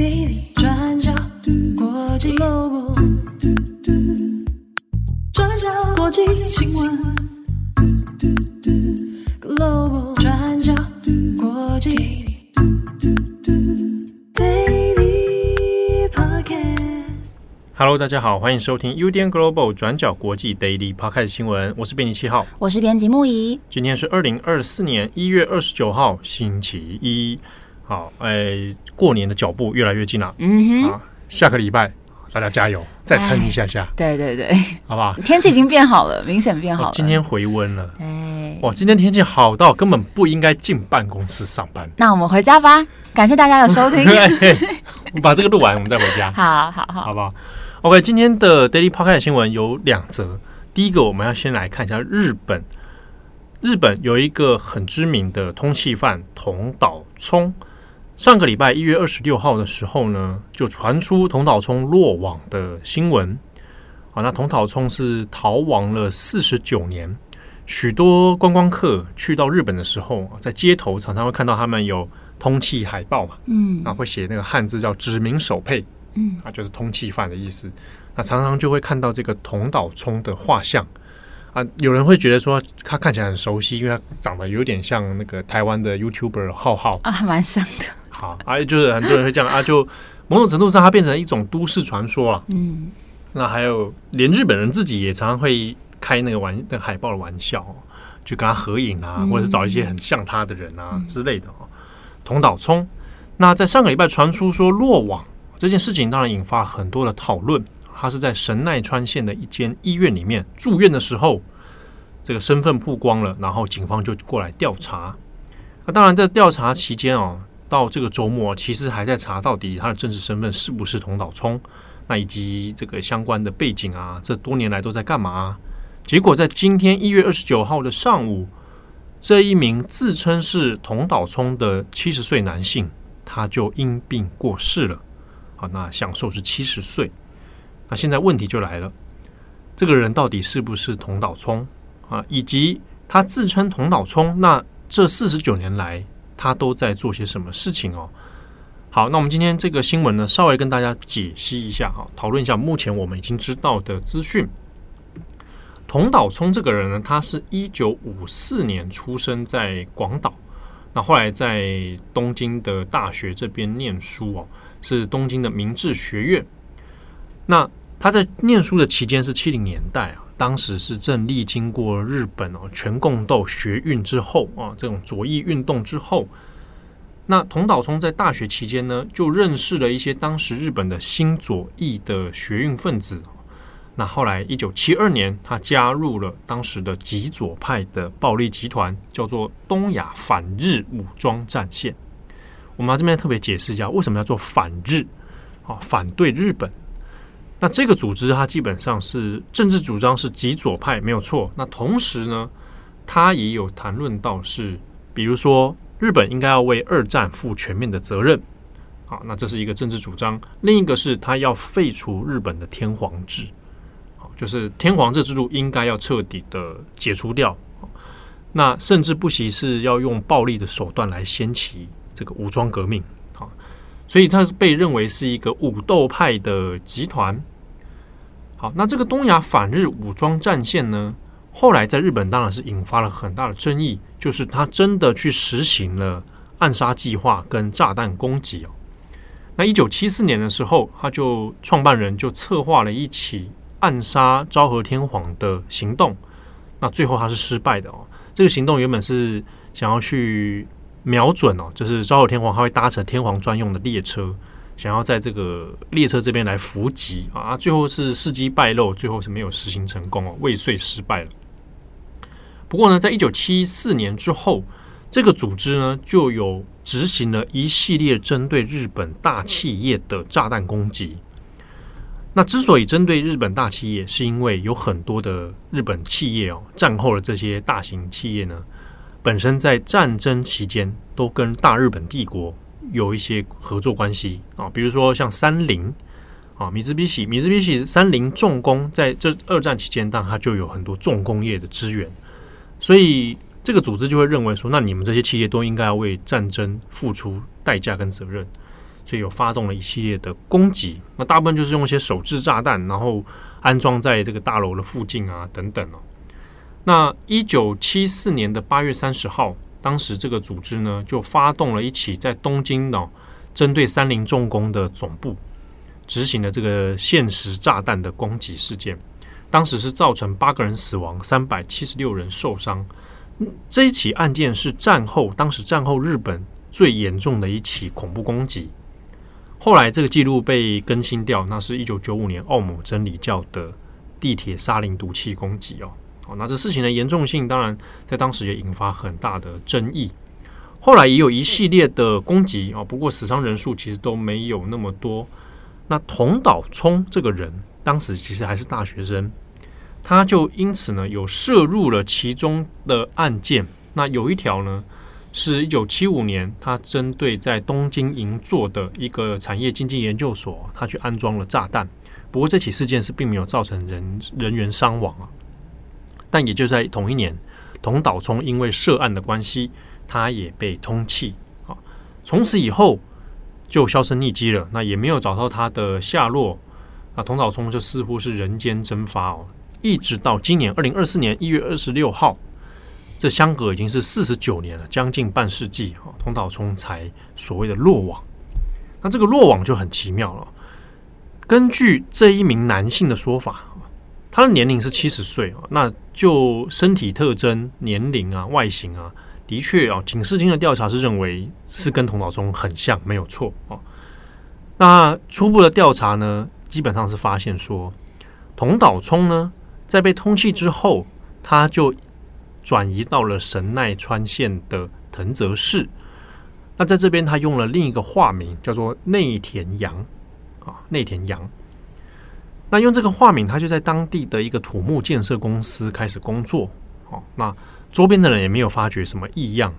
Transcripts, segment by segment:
Daily 转角国际转角国际新闻 Global 转角国际 Daily Podcast。Hello，大家好，欢迎收听 UDN Global 转角国际 Daily Podcast 新闻，我是编辑七号，我是编辑木仪，今天是二零二四年一月二十九号，星期一。好，哎，过年的脚步越来越近了。嗯哼，啊，下个礼拜大家加油，再撑一下下。对对对，好不好？天气已经变好了，明显变好了。今天回温了。哎，哇，今天天气好到根本不应该进办公室上班。那我们回家吧。感谢大家的收听。我们把这个录完，我们再回家。好 好好，好不好？OK，今天的 Daily Podcast 新闻有两则。第一个，我们要先来看一下日本。日本有一个很知名的通缉犯桐岛聪。上个礼拜一月二十六号的时候呢，就传出童岛聪落网的新闻。啊，那童岛聪是逃亡了四十九年。许多观光客去到日本的时候，在街头常常会看到他们有通缉海报嘛，嗯，啊，会写那个汉字叫“指名手配”，嗯，啊，就是通缉犯的意思。那常常就会看到这个童岛聪的画像。啊，有人会觉得说他看起来很熟悉，因为他长得有点像那个台湾的 YouTuber 浩浩啊，蛮像的。好，啊，就是很多人会这样啊，就某种程度上，它变成一种都市传说了。嗯，那还有，连日本人自己也常常会开那个玩那个海报的玩笑，去跟他合影啊，或者是找一些很像他的人啊之类的。哦。同岛聪，那在上个礼拜传出说落网这件事情，当然引发很多的讨论。他是在神奈川县的一间医院里面住院的时候，这个身份曝光了，然后警方就过来调查。那当然，在调查期间哦。到这个周末，其实还在查到底他的真实身份是不是桐岛聪，那以及这个相关的背景啊，这多年来都在干嘛？结果在今天一月二十九号的上午，这一名自称是桐岛聪的七十岁男性，他就因病过世了。好，那享寿是七十岁。那现在问题就来了，这个人到底是不是桐岛聪啊？以及他自称桐岛聪，那这四十九年来，他都在做些什么事情哦？好，那我们今天这个新闻呢，稍微跟大家解析一下哈，讨论一下目前我们已经知道的资讯。童岛聪这个人呢，他是一九五四年出生在广岛，那后来在东京的大学这边念书哦，是东京的明治学院。那他在念书的期间是七零年代啊。当时是正历经过日本哦全共斗学运之后啊，这种左翼运动之后，那桐岛聪在大学期间呢，就认识了一些当时日本的新左翼的学运分子。那后来一九七二年，他加入了当时的极左派的暴力集团，叫做东亚反日武装战线。我们这边特别解释一下，为什么要做反日啊？反对日本。那这个组织，它基本上是政治主张是极左派，没有错。那同时呢，它也有谈论到是，比如说日本应该要为二战负全面的责任。好，那这是一个政治主张。另一个是，它要废除日本的天皇制，好，就是天皇制制度应该要彻底的解除掉。那甚至不惜是要用暴力的手段来掀起这个武装革命。好，所以它是被认为是一个武斗派的集团。好，那这个东亚反日武装战线呢，后来在日本当然是引发了很大的争议，就是他真的去实行了暗杀计划跟炸弹攻击哦。那一九七四年的时候，他就创办人就策划了一起暗杀昭和天皇的行动，那最后他是失败的哦。这个行动原本是想要去瞄准哦，就是昭和天皇他会搭乘天皇专用的列车。想要在这个列车这边来伏击啊，最后是事机败露，最后是没有实行成功哦，未遂失败了。不过呢，在一九七四年之后，这个组织呢就有执行了一系列针对日本大企业的炸弹攻击。那之所以针对日本大企业，是因为有很多的日本企业哦，战后的这些大型企业呢，本身在战争期间都跟大日本帝国。有一些合作关系啊，比如说像三菱啊，米兹比喜、米兹比喜、三菱重工，在这二战期间，当它就有很多重工业的资源，所以这个组织就会认为说，那你们这些企业都应该要为战争付出代价跟责任，所以有发动了一系列的攻击。那大部分就是用一些手制炸弹，然后安装在这个大楼的附近啊，等等哦。那一九七四年的八月三十号，当时这个组织呢就发动了一起在东京呢针对三菱重工的总部执行了这个现实炸弹的攻击事件。当时是造成八个人死亡，三百七十六人受伤。这一起案件是战后当时战后日本最严重的一起恐怖攻击。后来这个记录被更新掉，那是一九九五年奥姆真理教的地铁沙林毒气攻击哦。那这事情的严重性，当然在当时也引发很大的争议。后来也有一系列的攻击啊，不过死伤人数其实都没有那么多。那桐岛聪这个人，当时其实还是大学生。他就因此呢，有涉入了其中的案件。那有一条呢，是一九七五年，他针对在东京银座的一个产业经济研究所，他去安装了炸弹。不过这起事件是并没有造成人人员伤亡啊。但也就在同一年，童岛聪因为涉案的关系，他也被通缉啊。从此以后就销声匿迹了，那也没有找到他的下落。那童岛聪就似乎是人间蒸发哦。一直到今年二零二四年一月二十六号，这相隔已经是四十九年了，将近半世纪哈，桐岛聪才所谓的落网。那这个落网就很奇妙了。根据这一名男性的说法，他的年龄是七十岁啊，那就身体特征、年龄啊、外形啊，的确啊，警视厅的调查是认为是跟童岛聪很像，没有错啊。那初步的调查呢，基本上是发现说，童岛聪呢。在被通缉之后，他就转移到了神奈川县的藤泽市。那在这边，他用了另一个化名，叫做内田洋啊，内田洋。那用这个化名，他就在当地的一个土木建设公司开始工作。哦，那周边的人也没有发觉什么异样。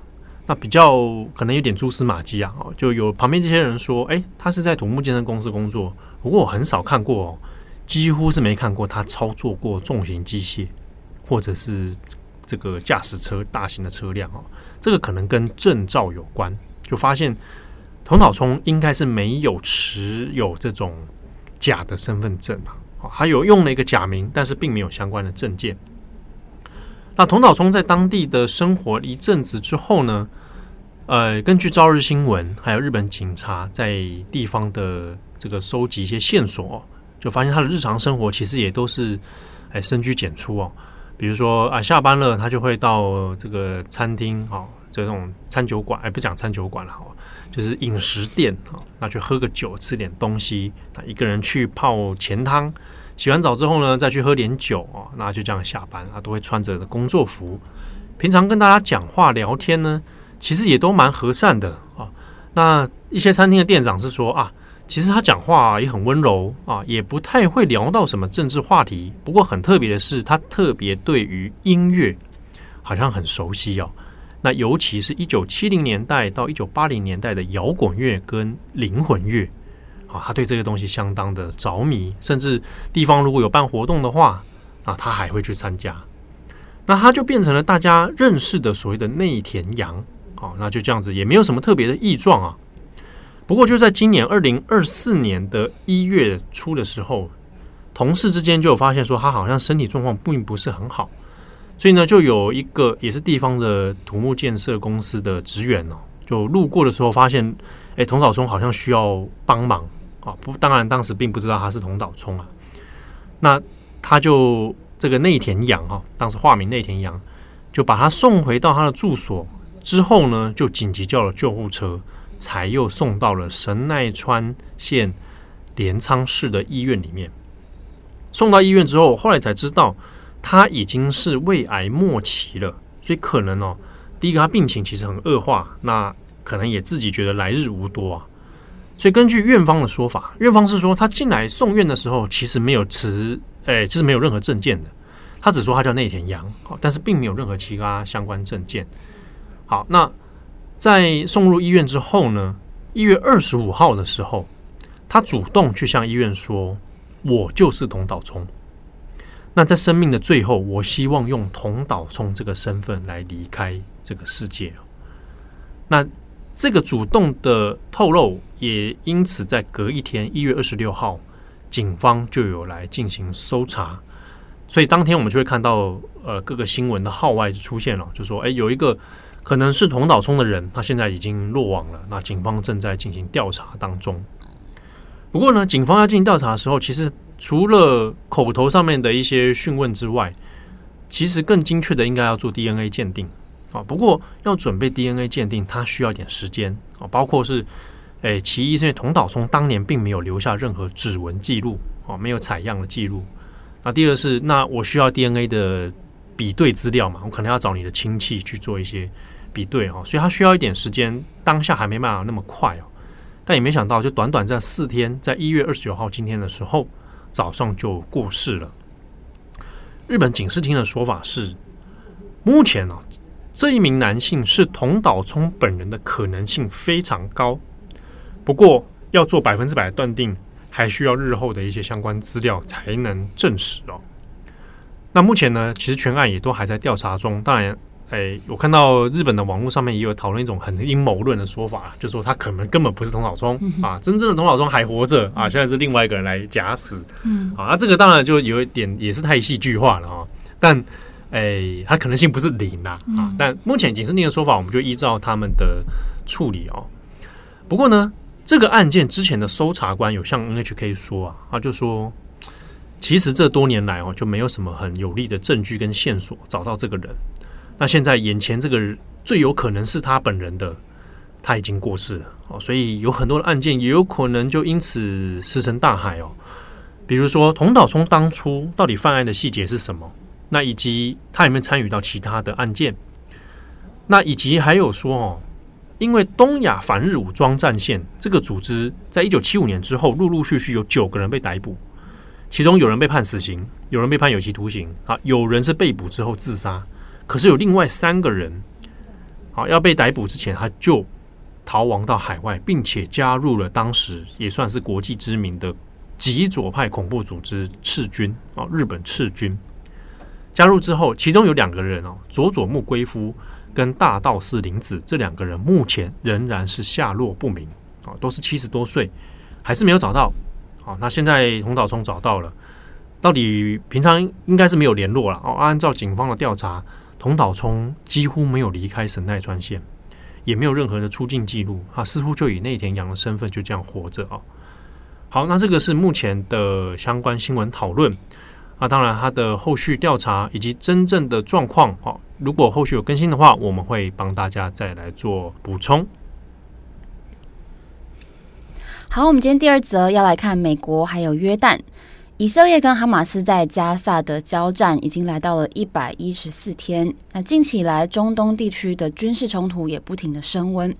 那比较可能有点蛛丝马迹啊。哦，就有旁边这些人说：“哎，他是在土木建设公司工作。”不过我很少看过哦。几乎是没看过他操作过重型机械，或者是这个驾驶车大型的车辆哦。这个可能跟证照有关，就发现桐岛聪应该是没有持有这种假的身份证啊，还有用了一个假名，但是并没有相关的证件。那童岛聪在当地的生活一阵子之后呢，呃，根据朝日新闻还有日本警察在地方的这个收集一些线索。就发现他的日常生活其实也都是，哎，深居简出哦。比如说啊，下班了他就会到这个餐厅啊，这种餐酒馆，哎，不讲餐酒馆了哈，就是饮食店啊，那去喝个酒，吃点东西。那一个人去泡前汤，洗完澡之后呢，再去喝点酒啊，那就这样下班。啊都会穿着工作服，平常跟大家讲话聊天呢，其实也都蛮和善的啊。那一些餐厅的店长是说啊。其实他讲话也很温柔啊，也不太会聊到什么政治话题。不过很特别的是，他特别对于音乐好像很熟悉哦。那尤其是一九七零年代到一九八零年代的摇滚乐跟灵魂乐啊，他对这个东西相当的着迷。甚至地方如果有办活动的话，啊，他还会去参加。那他就变成了大家认识的所谓的内田洋啊，那就这样子，也没有什么特别的异状啊。不过就在今年二零二四年的一月初的时候，同事之间就有发现说他好像身体状况并不是很好，所以呢，就有一个也是地方的土木建设公司的职员哦，就路过的时候发现，哎，童岛聪好像需要帮忙啊。不，当然当时并不知道他是童岛聪啊。那他就这个内田洋哈，当时化名内田洋，就把他送回到他的住所之后呢，就紧急叫了救护车。才又送到了神奈川县镰仓市的医院里面。送到医院之后，后来才知道他已经是胃癌末期了，所以可能哦，第一个他病情其实很恶化，那可能也自己觉得来日无多啊。所以根据院方的说法，院方是说他进来送院的时候其实没有持，哎，就是没有任何证件的，他只说他叫内田洋，但是并没有任何其他相关证件。好，那。在送入医院之后呢，一月二十五号的时候，他主动去向医院说：“我就是桐岛聪。”那在生命的最后，我希望用同岛聪这个身份来离开这个世界。那这个主动的透露，也因此在隔一天一月二十六号，警方就有来进行搜查。所以当天我们就会看到，呃，各个新闻的号外就出现了，就说，哎，有一个可能是同岛聪的人，他现在已经落网了，那警方正在进行调查当中。不过呢，警方要进行调查的时候，其实除了口头上面的一些讯问之外，其实更精确的应该要做 DNA 鉴定啊。不过要准备 DNA 鉴定，它需要一点时间啊，包括是，哎，其一是因为童岛聪当年并没有留下任何指纹记录啊，没有采样的记录。那第二是，那我需要 DNA 的比对资料嘛，我可能要找你的亲戚去做一些比对哦，所以他需要一点时间，当下还没办法那么快哦。但也没想到，就短短这四天，在一月二十九号今天的时候，早上就过世了。日本警视厅的说法是，目前呢，这一名男性是同岛聪本人的可能性非常高，不过要做百分之百的断定。还需要日后的一些相关资料才能证实哦。那目前呢，其实全案也都还在调查中。当然，哎，我看到日本的网络上面也有讨论一种很阴谋论的说法，就说他可能根本不是同岛聪、嗯、啊，真正的同岛聪还活着啊，现在是另外一个人来假死。嗯，啊，这个当然就有一点也是太戏剧化了啊。但，哎，他可能性不是零啦啊。但目前警视厅的说法，我们就依照他们的处理哦。不过呢。这个案件之前的搜查官有向 NHK 说啊，他就说，其实这多年来哦，就没有什么很有力的证据跟线索找到这个人。那现在眼前这个最有可能是他本人的，他已经过世了哦，所以有很多的案件也有可能就因此石沉大海哦。比如说童岛聪当初到底犯案的细节是什么？那以及他有没有参与到其他的案件？那以及还有说哦。因为东亚反日武装战线这个组织，在一九七五年之后，陆陆续续有九个人被逮捕，其中有人被判死刑，有人被判有期徒刑，啊，有人是被捕之后自杀，可是有另外三个人，好要被逮捕之前，他就逃亡到海外，并且加入了当时也算是国际知名的极左派恐怖组织赤军啊，日本赤军。加入之后，其中有两个人哦，佐佐木归夫。跟大道寺玲子这两个人目前仍然是下落不明啊，都是七十多岁，还是没有找到。好，那现在红岛聪找到了，到底平常应该是没有联络了哦。按照警方的调查，同岛聪几乎没有离开神奈川县，也没有任何的出境记录啊，似乎就以内田洋的身份就这样活着啊。好，那这个是目前的相关新闻讨论。那当然，他的后续调查以及真正的状况，哈，如果后续有更新的话，我们会帮大家再来做补充。好，我们今天第二则要来看美国还有约旦，以色列跟哈马斯在加萨的交战已经来到了一百一十四天。那近期以来，中东地区的军事冲突也不停的升温。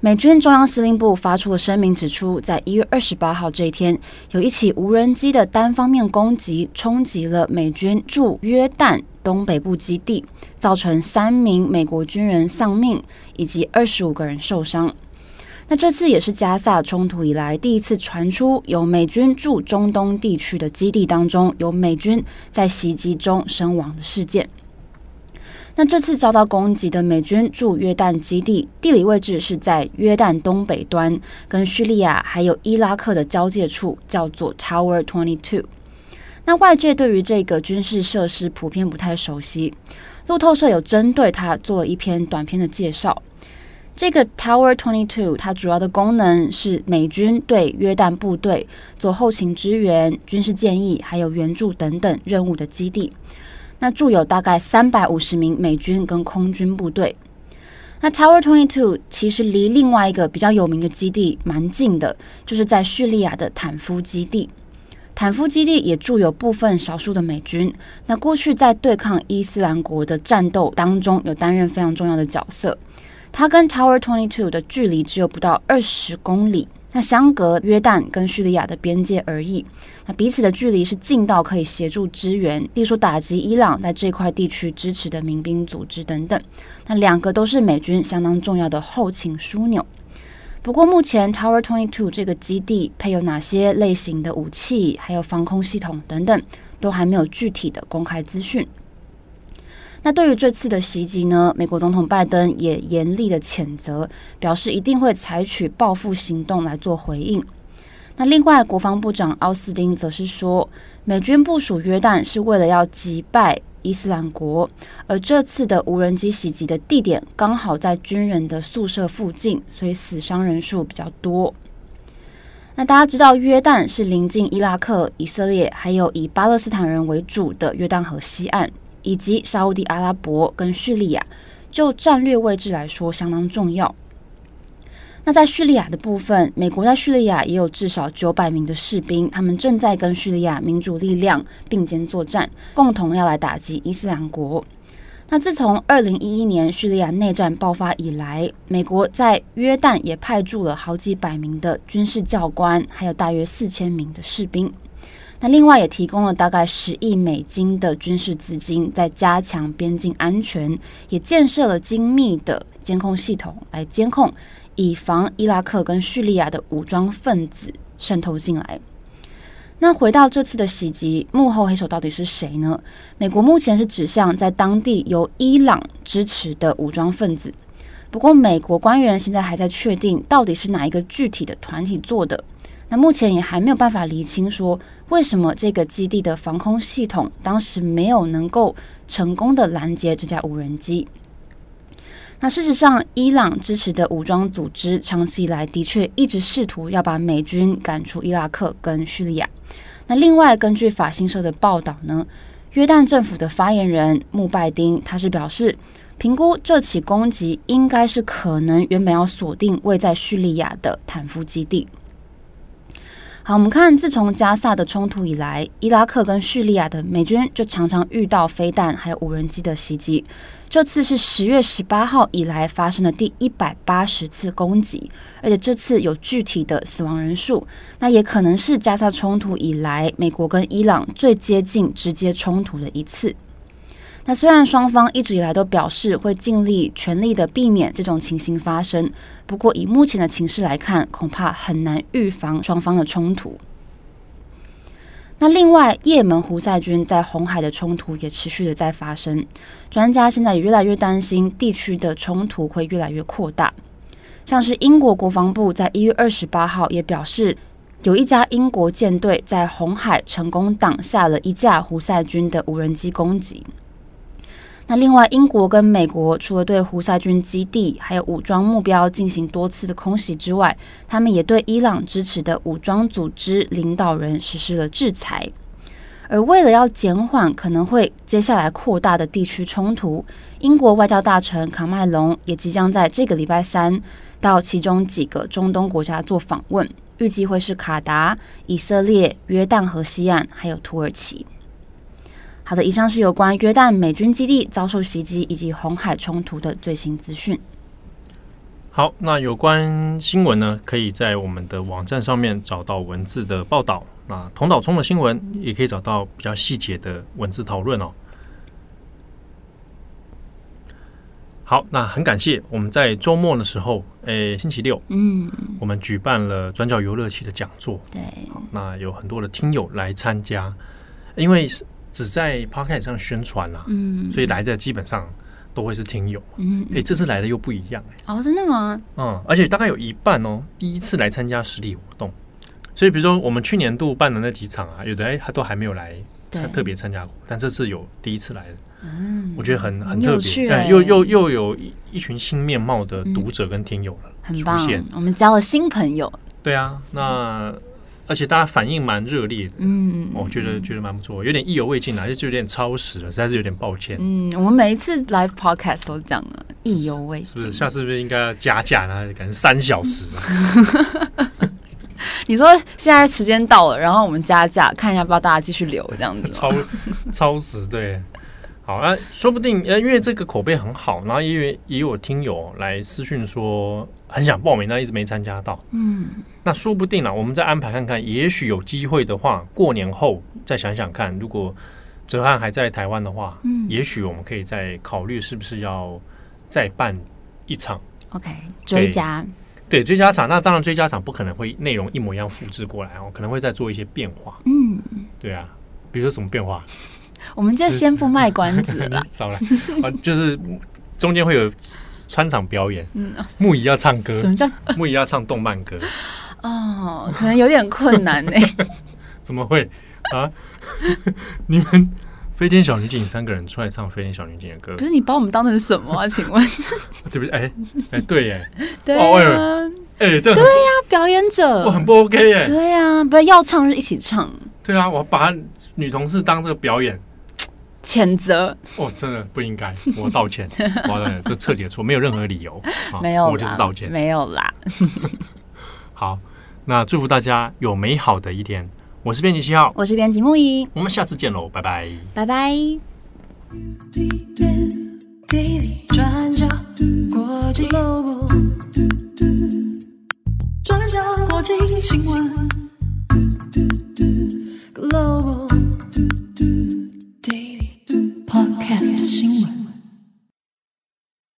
美军中央司令部发出了声明，指出，在一月二十八号这一天，有一起无人机的单方面攻击冲击了美军驻约旦东北部基地，造成三名美国军人丧命，以及二十五个人受伤。那这次也是加萨冲突以来第一次传出有美军驻中东地区的基地当中有美军在袭击中身亡的事件。那这次遭到攻击的美军驻约旦基地，地理位置是在约旦东北端，跟叙利亚还有伊拉克的交界处，叫做 Tower Twenty Two。那外界对于这个军事设施普遍不太熟悉，路透社有针对它做了一篇短篇的介绍。这个 Tower Twenty Two 它主要的功能是美军对约旦部队做后勤支援、军事建议还有援助等等任务的基地。那驻有大概三百五十名美军跟空军部队。那 Tower Twenty Two 其实离另外一个比较有名的基地蛮近的，就是在叙利亚的坦夫基地。坦夫基地也驻有部分少数的美军。那过去在对抗伊斯兰国的战斗当中，有担任非常重要的角色。它跟 Tower Twenty Two 的距离只有不到二十公里。那相隔约旦跟叙利亚的边界而已，那彼此的距离是近到可以协助支援，例如打击伊朗在这块地区支持的民兵组织等等。那两个都是美军相当重要的后勤枢纽。不过目前 Tower Twenty Two 这个基地配有哪些类型的武器，还有防空系统等等，都还没有具体的公开资讯。那对于这次的袭击呢，美国总统拜登也严厉的谴责，表示一定会采取报复行动来做回应。那另外，国防部长奥斯汀则是说，美军部署约旦是为了要击败伊斯兰国，而这次的无人机袭击的地点刚好在军人的宿舍附近，所以死伤人数比较多。那大家知道，约旦是临近伊拉克、以色列，还有以巴勒斯坦人为主的约旦河西岸，以及沙乌地阿拉伯跟叙利亚，就战略位置来说相当重要。那在叙利亚的部分，美国在叙利亚也有至少九百名的士兵，他们正在跟叙利亚民主力量并肩作战，共同要来打击伊斯兰国。那自从二零一一年叙利亚内战爆发以来，美国在约旦也派驻了好几百名的军事教官，还有大约四千名的士兵。那另外也提供了大概十亿美金的军事资金，在加强边境安全，也建设了精密的监控系统来监控。以防伊拉克跟叙利亚的武装分子渗透进来。那回到这次的袭击，幕后黑手到底是谁呢？美国目前是指向在当地由伊朗支持的武装分子。不过，美国官员现在还在确定到底是哪一个具体的团体做的。那目前也还没有办法厘清说，为什么这个基地的防空系统当时没有能够成功的拦截这架无人机。那事实上，伊朗支持的武装组织长期以来的确一直试图要把美军赶出伊拉克跟叙利亚。那另外，根据法新社的报道呢，约旦政府的发言人穆拜丁他是表示，评估这起攻击应该是可能原本要锁定位在叙利亚的坦夫基地。好，我们看，自从加萨的冲突以来，伊拉克跟叙利亚的美军就常常遇到飞弹还有无人机的袭击。这次是十月十八号以来发生的第一百八十次攻击，而且这次有具体的死亡人数，那也可能是加萨冲突以来美国跟伊朗最接近直接冲突的一次。那虽然双方一直以来都表示会尽力全力的避免这种情形发生，不过以目前的情势来看，恐怕很难预防双方的冲突。那另外，也门胡塞军在红海的冲突也持续的在发生，专家现在也越来越担心地区的冲突会越来越扩大。像是英国国防部在一月二十八号也表示，有一家英国舰队在红海成功挡下了一架胡塞军的无人机攻击。那另外，英国跟美国除了对胡塞军基地还有武装目标进行多次的空袭之外，他们也对伊朗支持的武装组织领导人实施了制裁。而为了要减缓可能会接下来扩大的地区冲突，英国外交大臣卡麦隆也即将在这个礼拜三到其中几个中东国家做访问，预计会是卡达、以色列、约旦河西岸还有土耳其。好的，以上是有关约旦美军基地遭受袭击以及红海冲突的最新资讯。好，那有关新闻呢，可以在我们的网站上面找到文字的报道。那同岛冲的新闻也可以找到比较细节的文字讨论哦。好，那很感谢我们在周末的时候，诶，星期六，嗯，我们举办了转角游乐器的讲座。对，那有很多的听友来参加，因为是。只在 Podcast 上宣传啦，嗯，所以来的基本上都会是听友，嗯，哎，这次来的又不一样，哎，哦，真的吗？嗯，而且大概有一半哦，第一次来参加实体活动，所以比如说我们去年度办的那几场啊，有的哎他都还没有来参特别参加过，但这次有第一次来的，嗯，我觉得很很特别，哎，又又又有一一群新面貌的读者跟听友了，很棒，我们交了新朋友，对啊，那。而且大家反应蛮热烈的，嗯，我觉得觉得蛮不错，有点意犹未尽啊，就就有点超时了，实在是有点抱歉。嗯，我们每一次 live podcast 都讲了意犹未尽，是不是？下次是不是应该要加价呢？可能三小时。你说现在时间到了，然后我们加价，看一下，不知道大家继续留这样子。超超时，对。好啊，说不定呃，因为这个口碑很好，然后因为也有听友来私讯说很想报名，但一直没参加到。嗯，那说不定呢，我们再安排看看，也许有机会的话，过年后再想想看，如果哲瀚还在台湾的话，嗯，也许我们可以再考虑是不是要再办一场。OK，追加，对，追加场，那当然追加场不可能会内容一模一样复制过来哦，可能会再做一些变化。嗯，对啊，比如说什么变化？我们就先不卖关子了。少来，啊，就是中间会有穿场表演。嗯，木仪要唱歌。什么叫木仪要唱动漫歌？哦，可能有点困难呢。怎么会啊？你们飞天小女警三个人出来唱飞天小女警的歌，可是你把我们当成什么啊？请问？对不对？哎哎，对耶，对啊，哎，这对呀，表演者，我很不 OK 耶。对呀，不要要唱就一起唱。对啊，我把女同事当这个表演，谴责。哦真的不应该我道歉 我的这彻底的错没有任何理由没有我就是道歉。没有啦。好那祝福大家有美好的一天。我是编辑七号。我是编辑木一我们下次见喽拜拜。拜拜。滴转角的国际 logo 嘟嘟嘟转角过境新闻嘟嘟 global 嘟嘟这新闻。